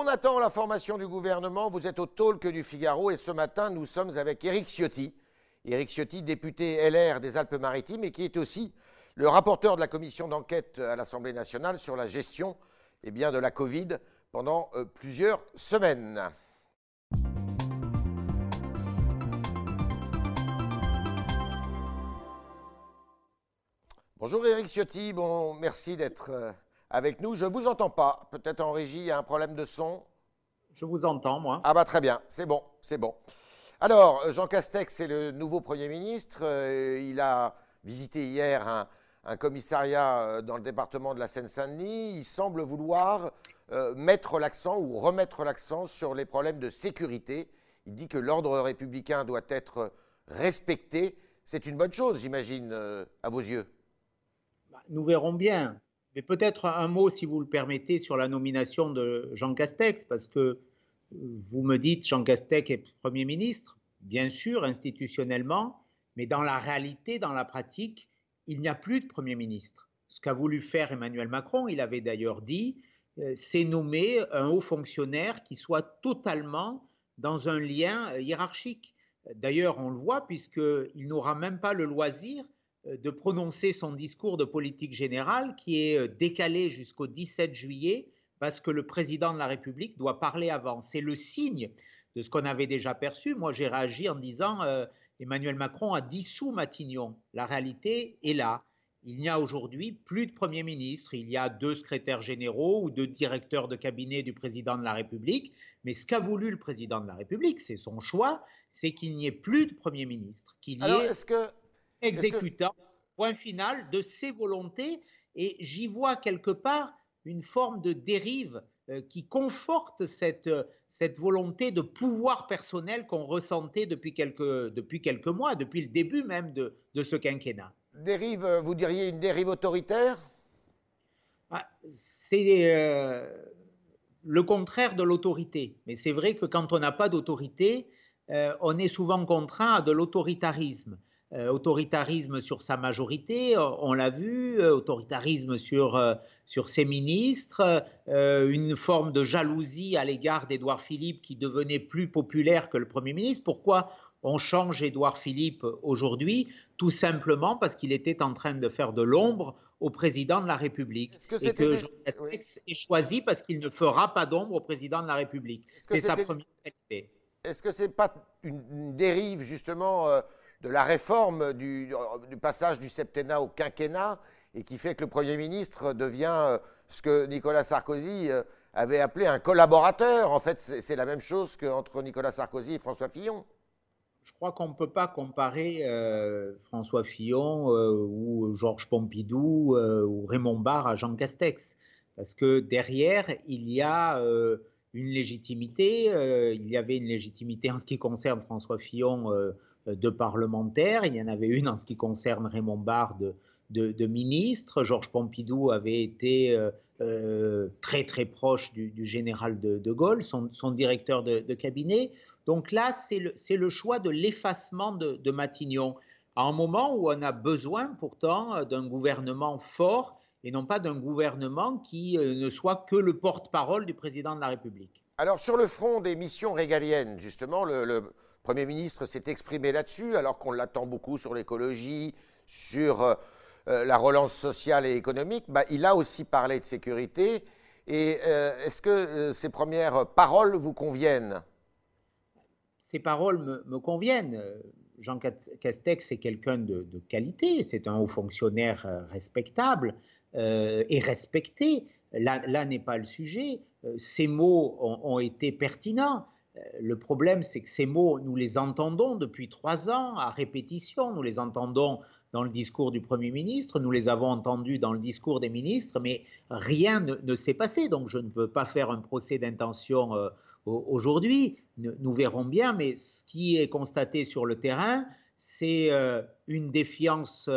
On attend la formation du gouvernement. Vous êtes au talk du Figaro et ce matin, nous sommes avec Éric Ciotti. Éric Ciotti, député LR des Alpes-Maritimes et qui est aussi le rapporteur de la commission d'enquête à l'Assemblée nationale sur la gestion eh bien, de la Covid pendant euh, plusieurs semaines. Bonjour Éric Ciotti, bon, merci d'être euh, avec nous. Je ne vous entends pas. Peut-être en régie, il y a un problème de son. Je vous entends, moi. Ah bah très bien, c'est bon, c'est bon. Alors, Jean Castex est le nouveau Premier ministre. Euh, il a visité hier un, commissariat euh, dans le département de la Seine-Saint-Denis. Il semble vouloir euh, mettre l'accent ou remettre l'accent sur les problèmes de sécurité. Il dit que l'ordre républicain doit être respecté. C'est une bonne chose, j'imagine, à vos yeux. Bah, nous verrons bien. Mais peut-être un mot, si vous le permettez, sur la nomination de Jean Castex, parce que euh, vous me dites Jean Castex est Premier ministre, bien sûr, institutionnellement, mais dans la réalité, dans la pratique, il n'y a plus de Premier ministre. Ce qu'a voulu faire Emmanuel Macron, il avait d'ailleurs dit, euh, c'est nommer un haut fonctionnaire qui soit totalement dans un lien euh, hiérarchique. D'ailleurs, on le voit puisqu'il n'aura même pas le loisir de prononcer son discours de politique générale qui est euh, décalé jusqu'au 17 juillet parce que le président de la République doit parler avant. C'est le signe de ce qu'on avait déjà perçu. Moi, j'ai réagi en disant euh, Emmanuel Macron a dissous Matignon. La réalité est là. Il n'y a aujourd'hui plus de Premier ministre. Il y a deux secrétaires généraux ou deux directeurs de cabinet du président de la République. Mais ce qu'a voulu le président de la République, c'est son choix, c'est qu'il n'y ait plus de Premier ministre. Qu'il Alors, est-ce que exécutant, point final, de ses volontés. Et j'y vois quelque part une forme de dérive euh, qui conforte cette, cette volonté de pouvoir personnel qu'on ressentait depuis quelques, depuis quelques mois, depuis le début même de, de ce quinquennat. Dérive, euh, vous diriez une dérive autoritaire? Ah, C'est euh, le contraire de l'autorité. Mais c'est vrai que quand on n'a pas d'autorité, on est souvent contraint à de l'autoritarisme. Euh, autoritarisme sur sa majorité, euh, on l'a vu, euh, autoritarisme sur, sur ses ministres, une forme de jalousie à l'égard d'Édouard Philippe qui devenait plus populaire que le Premier ministre. Pourquoi on change Édouard Philippe aujourd'hui? Tout simplement parce qu'il était en train de faire de l'ombre au président de la République. et que Jean Castex est choisi parce qu'il ne fera pas d'ombre au président de la République. C'est sa première qualité. Est-ce que ce n'est pas une, dérive justement de la réforme du, passage du septennat au quinquennat et qui fait que le Premier ministre devient euh, ce que Nicolas Sarkozy euh, avait appelé un collaborateur. En fait, c'est la même chose qu'entre Nicolas Sarkozy et François Fillon. Je crois qu'on ne peut pas comparer euh, François Fillon ou Georges Pompidou ou Raymond Barre à Jean Castex. Parce que derrière, il y a une légitimité. il y avait une légitimité en ce qui concerne François Fillon de parlementaires. Il y en avait une en ce qui concerne Raymond Barre de, ministre. Georges Pompidou avait été euh, euh, très très proche du, général de, Gaulle, son, directeur de, cabinet. Donc là, c'est le, choix de l'effacement de, Matignon, à un moment où on a besoin pourtant d'un gouvernement fort et non pas d'un gouvernement qui ne soit que le porte-parole du président de la République. Alors sur le front des missions régaliennes, justement, le Premier ministre s'est exprimé là-dessus, alors qu'on l'attend beaucoup sur l'écologie, sur euh, euh, la relance sociale et économique. Bah, il a aussi parlé de sécurité. Euh, est-ce que ces premières paroles vous conviennent? Ces paroles me, conviennent. Jean Castex est quelqu'un de, qualité, c'est un haut fonctionnaire respectable et respecté. Là, n'est pas le sujet. Ces mots ont été pertinents. Euh, le problème, c'est que ces mots, nous les entendons depuis trois ans à répétition. Nous les entendons dans le discours du Premier ministre, nous les avons entendus dans le discours des ministres, mais rien ne, s'est passé. Donc je ne veux pas faire un procès d'intention euh, aujourd'hui. Nous, verrons bien, mais ce qui est constaté sur le terrain, c'est euh, une défiance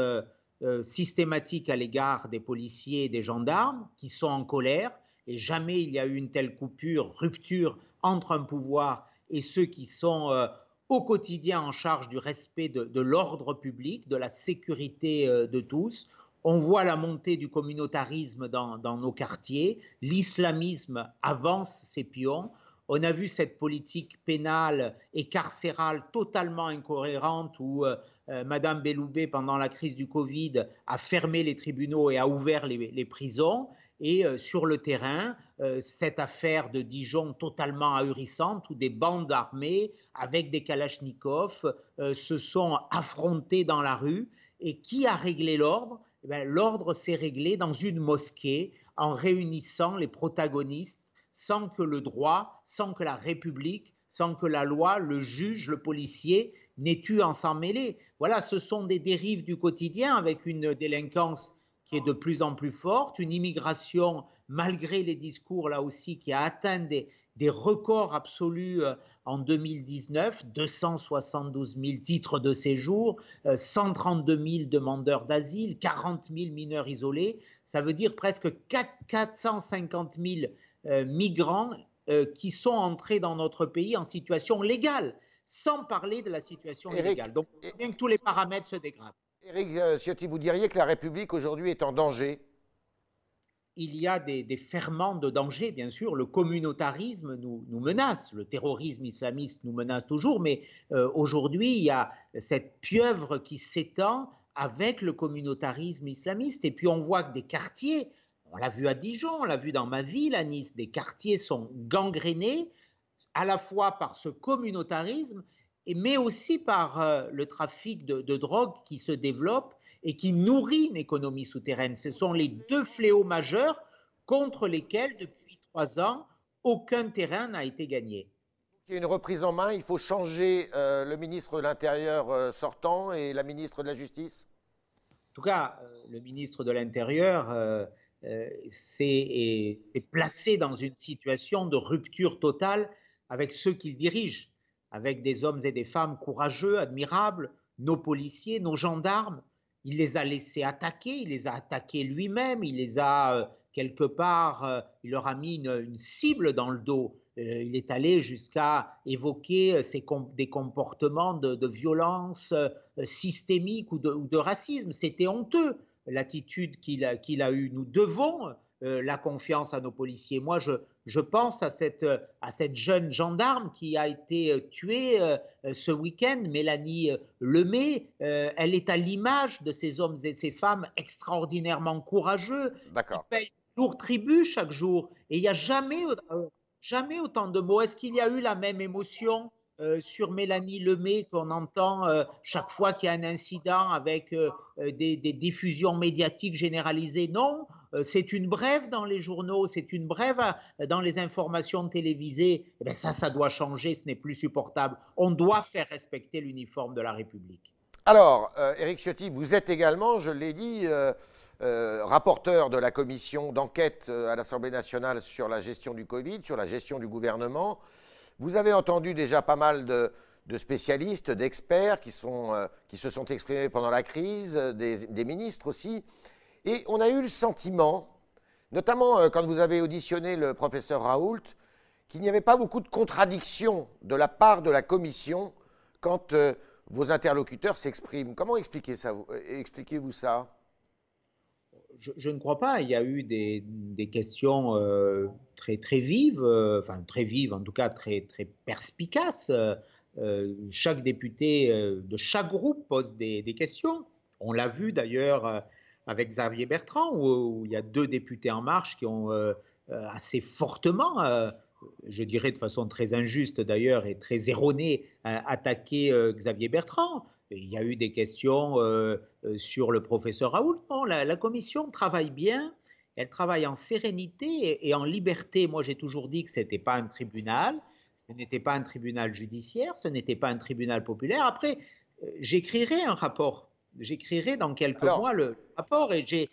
systématique à l'égard des policiers et des gendarmes qui sont en colère. Et jamais il y a eu une telle coupure, rupture entre un pouvoir et ceux qui sont euh, au quotidien en charge du respect de, l'ordre public, de la sécurité euh, de tous. On voit la montée du communautarisme dans, nos quartiers. L'islamisme avance ses pions. On a vu cette politique pénale et carcérale totalement incohérente où euh, euh, Madame Belloubet, pendant la crise du Covid, a fermé les tribunaux et a ouvert les, prisons. Et euh, sur le terrain, cette affaire de Dijon totalement ahurissante où des bandes armées avec des kalachnikovs se sont affrontées dans la rue. Et qui a réglé l'ordre? Eh L'ordre s'est réglé dans une mosquée en réunissant les protagonistes sans que le droit, sans que la République, sans que la loi, le juge, le policier n'aient eu à s'en mêler. Voilà, ce sont des dérives du quotidien avec une délinquance qui est de plus en plus forte, une immigration, malgré les discours là aussi, qui a atteint des, records absolus euh, en 2019, 272 000 titres de séjour, 132 euh, 000 demandeurs d'asile, 40 000 mineurs isolés, ça veut dire presque 450 000 euh, migrants euh, qui sont entrés dans notre pays en situation légale, sans parler de la situation illégale. Donc, bien que tous les paramètres se dégradent. Éric euh, Ciotti, vous diriez que la République aujourd'hui est en danger? Il y a des, ferments de danger, bien sûr. Le communautarisme nous, menace, le terrorisme islamiste nous menace toujours, mais aujourd'hui, il y a cette pieuvre qui s'étend avec le communautarisme islamiste. Et puis on voit que des quartiers on l'a vu à Dijon, on l'a vu dans ma ville, à Nice, des quartiers sont gangrénés à la fois par ce communautarisme, mais aussi par euh, le trafic de, drogue qui se développe et qui nourrit une économie souterraine. Ce sont les deux fléaux majeurs contre lesquels, depuis trois ans, aucun terrain n'a été gagné. Il y a une reprise en main, il faut changer euh, le ministre de l'Intérieur euh, sortant et la ministre de la Justice? En tout cas, le ministre de l'Intérieur euh, c'est placé dans une situation de rupture totale avec ceux qu'il dirige, avec des hommes et des femmes courageux, admirables, nos policiers, nos gendarmes. Il les a laissés attaquer, il les a attaqués lui-même, il les a euh, quelque part, euh, il leur a mis une, cible dans le dos. il est allé jusqu'à évoquer des comportements de, violence systémique ou de racisme. C'était honteux l'attitude qu'il a, a eue. Nous devons euh, la confiance à nos policiers. Moi, je, je pense à cette, à cette jeune gendarme qui a été euh, tuée euh, ce week-end, Mélanie Lemay. elle est à l'image de ces hommes et ces femmes extraordinairement courageux qui payent lourd tribut chaque jour. Et il n'y a jamais, jamais autant de mots. Est-ce qu'il y a eu la même émotion? Euh, sur Mélanie Lemay qu'on entend euh, chaque fois qu'il y a un incident avec euh, des, diffusions médiatiques généralisées. Non, c'est une brève dans les journaux, c'est une brève dans les informations télévisées. Eh bien, ça, ça doit changer, ce n'est plus supportable. On doit faire respecter l'uniforme de la République. Alors, Éric Ciotti, vous êtes également, je l'ai dit, rapporteur de la commission d'enquête à l'Assemblée nationale sur la gestion du Covid, sur la gestion du gouvernement. Vous avez entendu déjà pas mal de, spécialistes, d'experts qui, euh, qui, se sont exprimés pendant la crise, des, ministres aussi. Et on a eu le sentiment, notamment euh, quand vous avez auditionné le professeur Raoult, qu'il n'y avait pas beaucoup de contradictions de la part de la Commission quand euh, vos interlocuteurs s'expriment. Comment expliquez ça? Je, ne crois pas. Il y a eu des, questions euh, très, très vives, euh, enfin très vives, en tout cas très, très perspicaces. Euh, chaque député de chaque groupe pose des, questions. On l'a vu d'ailleurs avec Xavier Bertrand, où, il y a deux députés en marche qui ont assez fortement, je dirais de façon très injuste d'ailleurs et très erronée, attaqué Xavier Bertrand. Il y a eu des questions euh, euh, sur le professeur Raoult. Non, la, commission travaille bien, elle travaille en sérénité et, en liberté. Moi, j'ai toujours dit que ce n'était pas un tribunal, ce n'était pas un tribunal judiciaire, ce n'était pas un tribunal populaire. Après, euh, j'écrirai un rapport. J'écrirai dans quelques mois le rapport et j'ai,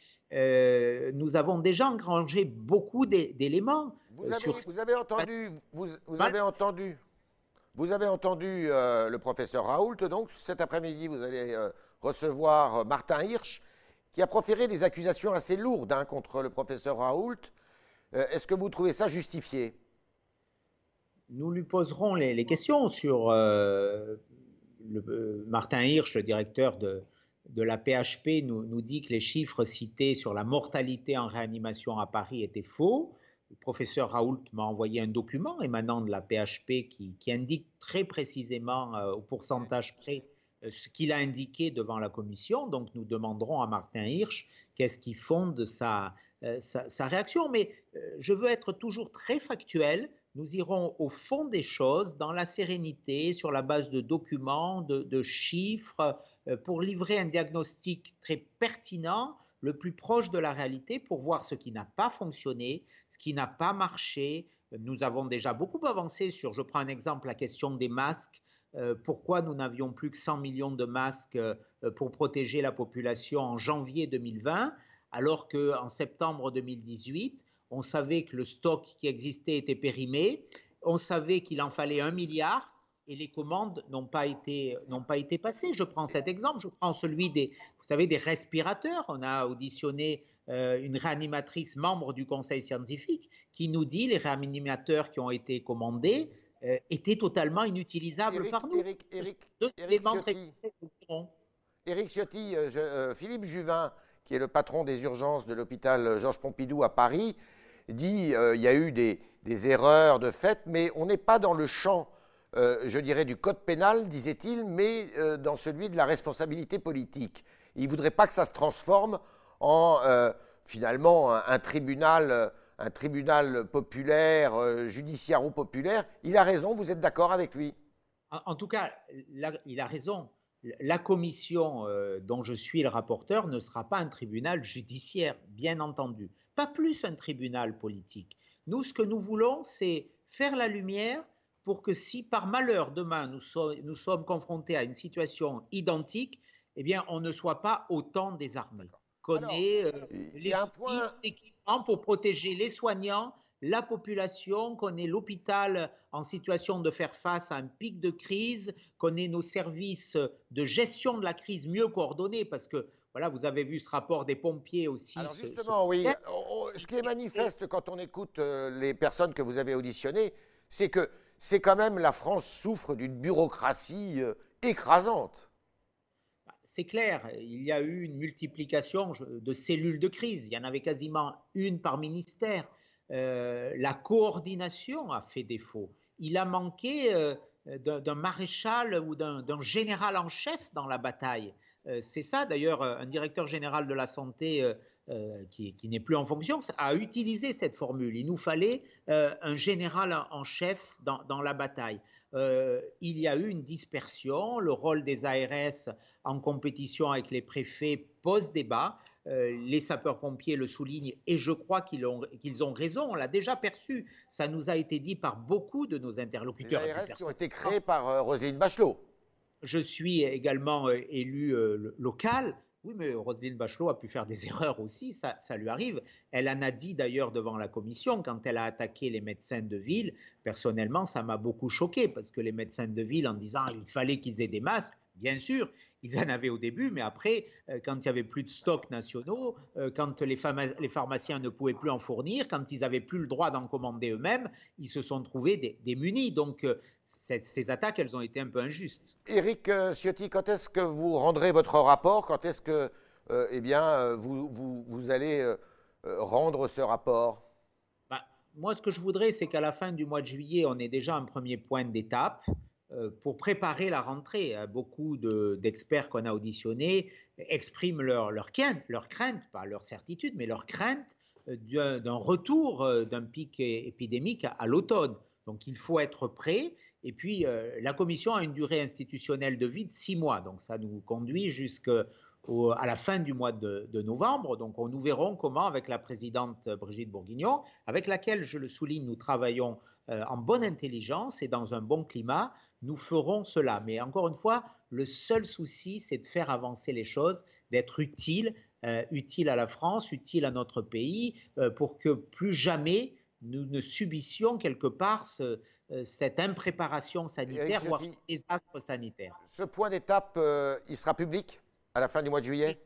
nous avons déjà engrangé beaucoup d'éléments. Vous, vous, avez entendu, vous, vous avez entendu vous avez entendu euh, le professeur Raoult, donc cet après-midi, vous allez euh, recevoir euh, Martin Hirsch, qui a proféré des accusations assez lourdes hein, contre le professeur Raoult. Est-ce que vous trouvez ça justifié? Nous lui poserons les, questions sur Martin Hirsch, le directeur de, de la PHP nous, nous, dit que les chiffres cités sur la mortalité en réanimation à Paris étaient faux. Le professeur Raoult m'a envoyé un document émanant de la PHP qui, indique très précisément euh, au pourcentage près euh, ce qu'il a indiqué devant la commission. Donc nous demanderons à Martin Hirsch qu'est-ce qui fonde sa, euh, sa, sa, réaction. Mais je veux être toujours très factuel. Nous irons au fond des choses, dans la sérénité, sur la base de documents, de chiffres, pour livrer un diagnostic très pertinent le plus proche de la réalité pour voir ce qui n'a pas fonctionné, ce qui n'a pas marché. Nous avons déjà beaucoup avancé sur, je prends un exemple, la question des masques. Euh, pourquoi nous n'avions plus que 100 millions de masques euh, pour protéger la population en janvier 2020, alors qu'en septembre 2018, on savait que le stock qui existait était périmé, on savait qu'il en fallait un milliard, et les commandes n'ont pas été n'ont pas été passées. Je prends cet exemple, je prends celui des vous savez des respirateurs. On a auditionné euh, une réanimatrice membre du conseil scientifique qui nous dit les réanimateurs qui ont été commandés euh, étaient totalement inutilisables par nous. Eric, Eric, Eric Ciotti, Eric Ciotti euh, Philippe Juvin, qui est le patron des urgences de l'hôpital Georges Pompidou à Paris, dit il y a eu des, des erreurs de fait, mais on n'est pas dans le champ euh, je dirais, du code pénal, disait-il, mais euh, dans celui de la responsabilité politique. Il ne voudrait pas que ça se transforme en, euh, finalement, un, tribunal, un tribunal populaire, judiciairo-populaire. Il a raison, vous êtes d'accord avec lui? En, tout cas, il a raison. La commission dont je suis le rapporteur ne sera pas un tribunal judiciaire, bien entendu. Pas plus un tribunal politique. Nous, ce que nous voulons, c'est faire la lumière pour que si par malheur demain nous, nous sommes confrontés à une situation identique, eh bien on ne soit pas autant désarmé. Qu'on ait euh, les point... équipements pour protéger les soignants, la population, qu'on ait l'hôpital en situation de faire face à un pic de crise, qu'on ait nos services de gestion de la crise mieux coordonnés, parce que voilà, vous avez vu ce rapport des pompiers aussi. Alors justement, oui, ce qui est manifeste quand on écoute euh, les personnes que vous avez auditionnées, c'est que c'est quand même la France souffre d'une bureaucratie euh, écrasante. Bah, c'est clair, il y a eu une multiplication de cellules de crise. Il y en avait quasiment une par ministère. Euh, la coordination a fait défaut. Il a manqué euh, d'un maréchal ou d'un général en chef dans la bataille. C'est ça d'ailleurs, un directeur général de la santé euh, qui, n'est plus en fonction, a utilisé cette formule. Il nous fallait euh, un général en chef dans, la bataille. Euh, il y a eu une dispersion, le rôle des ARS en compétition avec les préfets pose débat. les sapeurs-pompiers le soulignent et je crois qu'ils ont, qu'ils ont raison, on l'a déjà perçu. Ça nous a été dit par beaucoup de nos interlocuteurs. Les ARS qui ont été créés par Roselyne Bachelot. Je suis également élu local. Oui, mais Roselyne Bachelot a pu faire des erreurs aussi, ça, lui arrive. Elle en a dit d'ailleurs devant la commission quand elle a attaqué les médecins de ville. Personnellement, ça m'a beaucoup choqué parce que les médecins de ville, en disant qu'il fallait qu'ils aient des masques, Bien sûr, ils en avaient au début, mais après, euh, quand il n'y avait plus de stocks nationaux, euh, quand les, pharmaciens ne pouvaient plus en fournir, quand ils n'avaient plus le droit d'en commander eux-mêmes, ils se sont trouvés démunis. Donc, euh, ces attaques, elles ont été un peu injustes. Éric Ciotti, quand est-ce que vous rendrez votre rapport? Quand est-ce que eh bien, vous, allez rendre ce rapport? Bah, Moi, ce que je voudrais, c'est qu'à la fin du mois de juillet, on ait déjà un premier point d'étape. Euh, pour préparer la rentrée. Hein, beaucoup d'experts qu'on a auditionnés expriment leur, crainte, pas leur certitude, mais leur crainte euh, d'un retour euh, d'un pic épidémique à, l'automne. Donc il faut être prêt. Et puis la commission a une durée institutionnelle de vie de six mois. Donc ça nous conduit jusqu'à la fin du mois de, de, novembre. Donc nous verrons comment, avec la présidente Brigitte Bourguignon, avec laquelle, je le souligne, nous travaillons en bonne intelligence et dans un bon climat, nous ferons cela. Mais encore une fois, le seul souci, c'est de faire avancer les choses, d'être utile, euh, utile à la France, utile à notre pays, euh, pour que plus jamais nous ne subissions quelque part euh, cette impréparation sanitaire, voire ce désastre sanitaire. Ce point d'étape, il sera public à la fin du mois de juillet?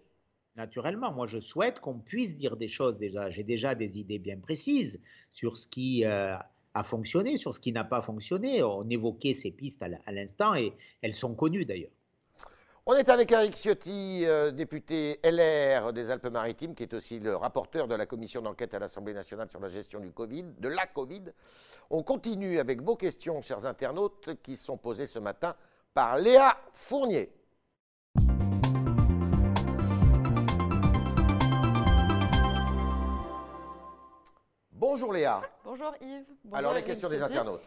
Naturellement, moi je souhaite qu'on puisse dire des choses déjà. J'ai déjà des idées bien précises sur ce qui a fonctionné, sur ce qui n'a pas fonctionné. On évoquait ces pistes à l'instant et elles sont connues d'ailleurs. On est avec Eric Ciotti, euh, député LR des Alpes-Maritimes, qui est aussi le rapporteur de la commission d'enquête à l'Assemblée nationale sur la gestion du Covid, de la Covid. On continue avec vos questions, chers internautes, qui sont posées ce matin par Léa Fournier. Bonjour Léa. Bonjour Yves. Bonjour Alors les questions des internautes.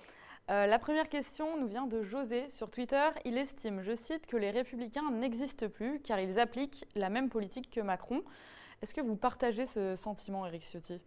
Euh, la première question nous vient de José sur Twitter. Il estime, je cite, que les républicains n'existent plus car ils appliquent la même politique que Macron. Est-ce que vous partagez ce sentiment, Eric Ciotti?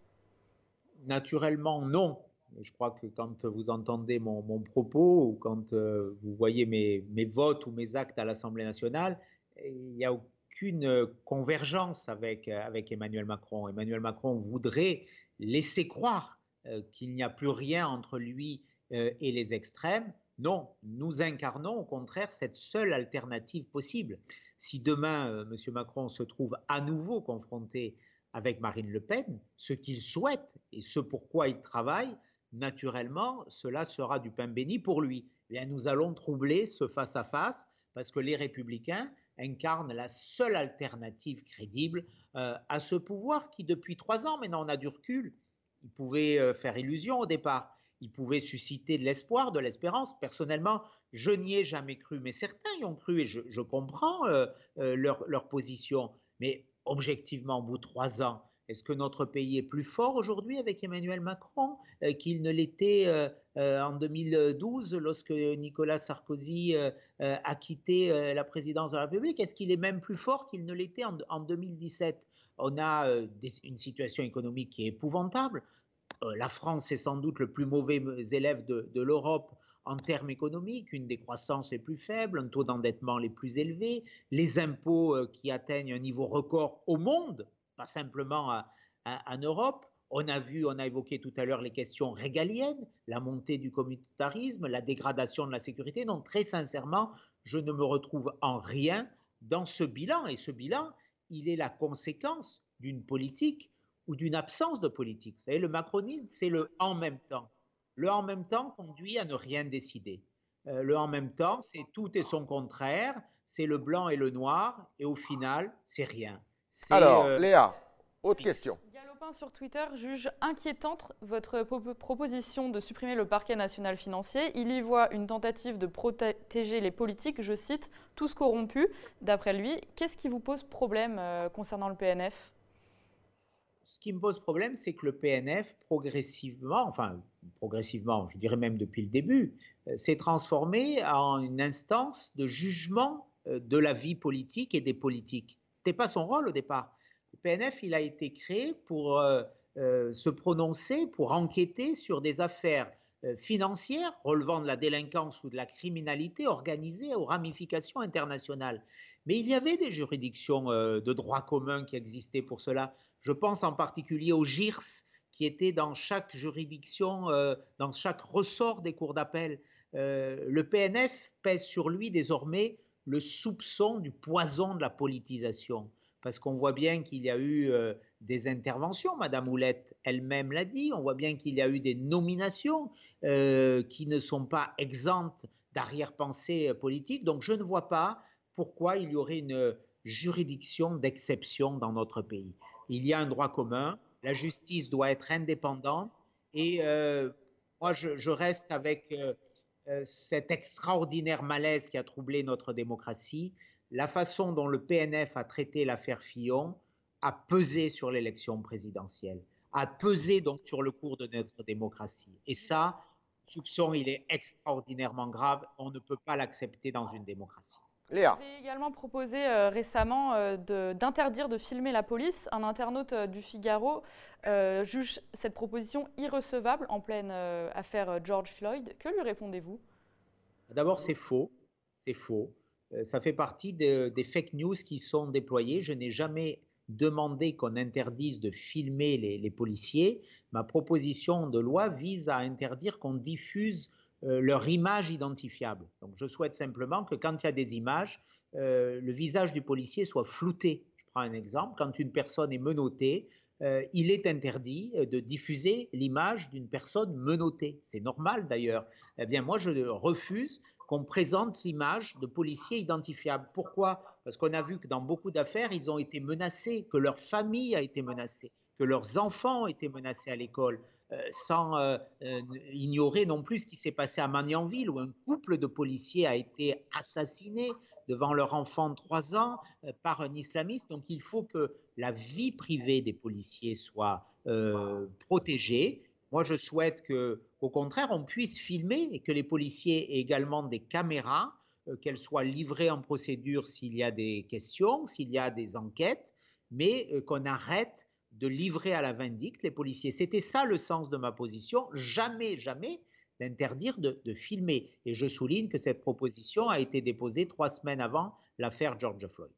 Naturellement, non. Je crois que quand vous entendez mon, propos ou quand euh, vous voyez mes, mes, votes ou mes actes à l'Assemblée nationale, il n'y a aucune convergence avec, avec Emmanuel Macron. Emmanuel Macron voudrait laisser croire euh, qu'il n'y a plus rien entre lui euh, et les extrêmes. Non, nous incarnons au contraire cette seule alternative possible. Si demain euh, M. Macron se trouve à nouveau confronté avec Marine Le Pen, ce qu'il souhaite et ce pourquoi il travaille, naturellement, cela sera du pain béni pour lui. Eh bien, nous allons troubler ce face-à-face parce que les républicains incarnent la seule alternative crédible euh, à ce pouvoir qui, depuis trois ans, maintenant on a du recul, il pouvait faire illusion au départ il pouvait susciter de l'espoir, de l'espérance. Personnellement, je n'y ai jamais cru, mais certains y ont cru et je, comprends euh, euh, leur, position. Mais objectivement, au bout de trois ans, est-ce que notre pays est plus fort aujourd'hui avec Emmanuel Macron euh, qu'il ne l'était en 2012 lorsque Nicolas Sarkozy a quitté la présidence de la République? Est-ce qu'il est même plus fort qu'il ne l'était en, 2017 On a une situation économique qui est épouvantable. Euh, la France est sans doute le plus mauvais élève de, l'Europe en termes économiques, une des croissances les plus faibles, un taux d'endettement les plus élevés, les impôts euh, qui atteignent un niveau record au monde, pas simplement en Europe. On a vu, on a évoqué tout à l'heure les questions régaliennes, la montée du communautarisme, la dégradation de la sécurité. Donc très sincèrement, je ne me retrouve en rien dans ce bilan. Et ce bilan, il est la conséquence d'une politique ou d'une absence de politique. Vous savez, le macronisme, c'est le en même temps. Le en même temps conduit à ne rien décider. Euh, le en même temps, c'est tout et son contraire, c'est le blanc et le noir, et au final, c'est rien. Alors, euh, Léa, autre question. Galopin sur Twitter juge inquiétante votre proposition de supprimer le parquet national financier. Il y voit une tentative de protéger les politiques, je cite, tous corrompus. D'après lui, qu'est-ce qui vous pose problème euh, concernant le PNF ce qui me pose problème, c'est que le PNF, progressivement, enfin progressivement, je dirais même depuis le début, euh, s'est transformé en une instance de jugement euh, de la vie politique et des politiques. Ce n'était pas son rôle au départ. Le PNF, il a été créé pour euh, se prononcer, pour enquêter sur des affaires financières relevant de la délinquance ou de la criminalité organisée aux ramifications internationales. Mais il y avait des juridictions de droit commun qui existaient pour cela. Je pense en particulier au GIRS, qui était dans chaque juridiction, euh, dans chaque ressort des cours d'appel. Euh, le PNF pèse sur lui désormais le soupçon du poison de la politisation. Parce qu'on voit bien qu'il y a eu euh, des interventions, Madame Houlette elle-même l'a dit, on voit bien qu'il y a eu des nominations qui ne sont pas exemptes d'arrière-pensée politique. Donc je ne vois pas pourquoi il y aurait une juridiction d'exception dans notre pays il y a un droit commun, la justice doit être indépendante et euh, moi je, reste avec euh, euh, cet extraordinaire malaise qui a troublé notre démocratie. La façon dont le PNF a traité l'affaire Fillon a pesé sur l'élection présidentielle, a pesé donc sur le cours de notre démocratie. Et ça, soupçon, il est extraordinairement grave. On ne peut pas l'accepter dans une démocratie. Léa. Vous avez également proposé euh, récemment euh, d'interdire de, filmer la police. Un internaute euh, du Figaro juge cette proposition irrecevable en pleine affaire George Floyd. Que lui répondez-vous? D'abord, c'est faux. C'est faux. ça fait partie des fake news qui sont déployées. Je n'ai jamais demandé qu'on interdise de filmer les, les, policiers. Ma proposition de loi vise à interdire qu'on diffuse euh, leur image identifiable. Donc je souhaite simplement que quand il y a des images, euh, le visage du policier soit flouté. Je prends un exemple, quand une personne est menottée, euh, il est interdit de diffuser l'image d'une personne menottée. C'est normal d'ailleurs. Eh bien moi je refuse qu'on présente l'image de policiers identifiables. Pourquoi? Parce qu'on a vu que dans beaucoup d'affaires, ils ont été menacés, que leur famille a été menacée, que leurs enfants ont été menacés à l'école, sans euh, euh, ignorer non plus ce qui s'est passé à Magnanville, où un couple de policiers a été assassiné devant leur enfant de 3 ans par un islamiste. Donc il faut que la vie privée des policiers soit protégée. Moi, je souhaite que, au contraire, on puisse filmer et que les policiers aient également des caméras, qu'elles soient livrées en procédure s'il y a des questions, s'il y a des enquêtes, mais qu'on arrête de livrer à la vindicte les policiers. C'était ça le sens de ma position. Jamais, jamais d'interdire de, filmer. Et je souligne que cette proposition a été déposée trois semaines avant l'affaire George Floyd.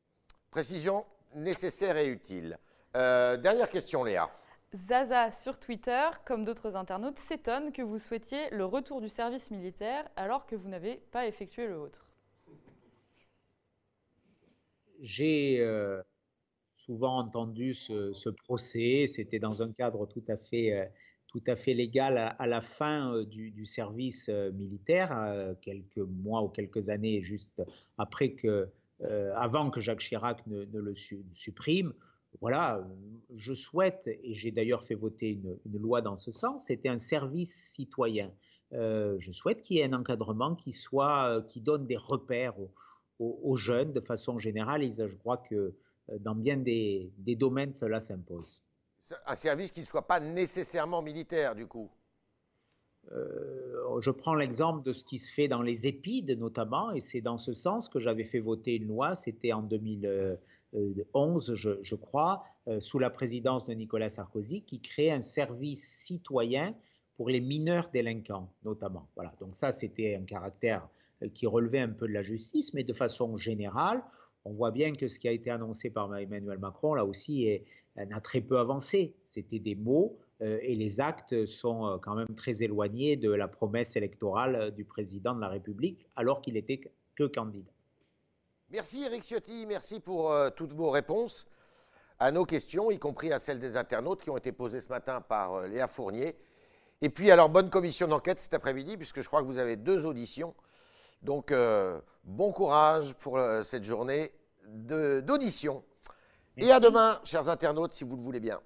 Précision nécessaire et utile. Euh, dernière question, Léa. Zaza sur Twitter, comme d'autres internautes, s'étonne que vous souhaitiez le retour du service militaire alors que vous n'avez pas effectué le vôtre. J'ai euh, souvent entendu ce, procès. C'était dans un cadre tout à fait, euh, légal à, la fin euh, du, service euh, militaire, quelques mois ou quelques années juste après que, avant que Jacques Chirac ne, le supprime. Voilà, je souhaite, et j'ai d'ailleurs fait voter une, loi dans ce sens, c'était un service citoyen. je souhaite qu'il y ait un encadrement qui soit, qui donne des repères aux, jeunes de façon générale. Et je crois que dans bien des, domaines, cela s'impose. Un service qui ne soit pas nécessairement militaire, du coup euh, je prends l'exemple de ce qui se fait dans les épides notamment, et c'est dans ce sens que j'avais fait voter une loi, c'était en 2011, je, crois, euh, sous la présidence de Nicolas Sarkozy, qui crée un service citoyen pour les mineurs délinquants notamment. Voilà, donc ça c'était un caractère qui relevait un peu de la justice, mais de façon générale, on voit bien que ce qui a été annoncé par Emmanuel Macron, là aussi, n'a très peu avancé. C'était des mots euh, et les actes sont euh, quand même très éloignés de la promesse électorale euh, du président de la République, alors qu'il n'était que candidat. Merci Eric Ciotti, merci pour toutes vos réponses à nos questions, y compris à celles des internautes qui ont été posées ce matin par Léa Fournier. Et puis, alors, bonne commission d'enquête cet après-midi, puisque je crois que vous avez deux auditions donc, euh, bon courage pour euh, cette journée d'audition. Et à demain, chers internautes, si vous le voulez bien.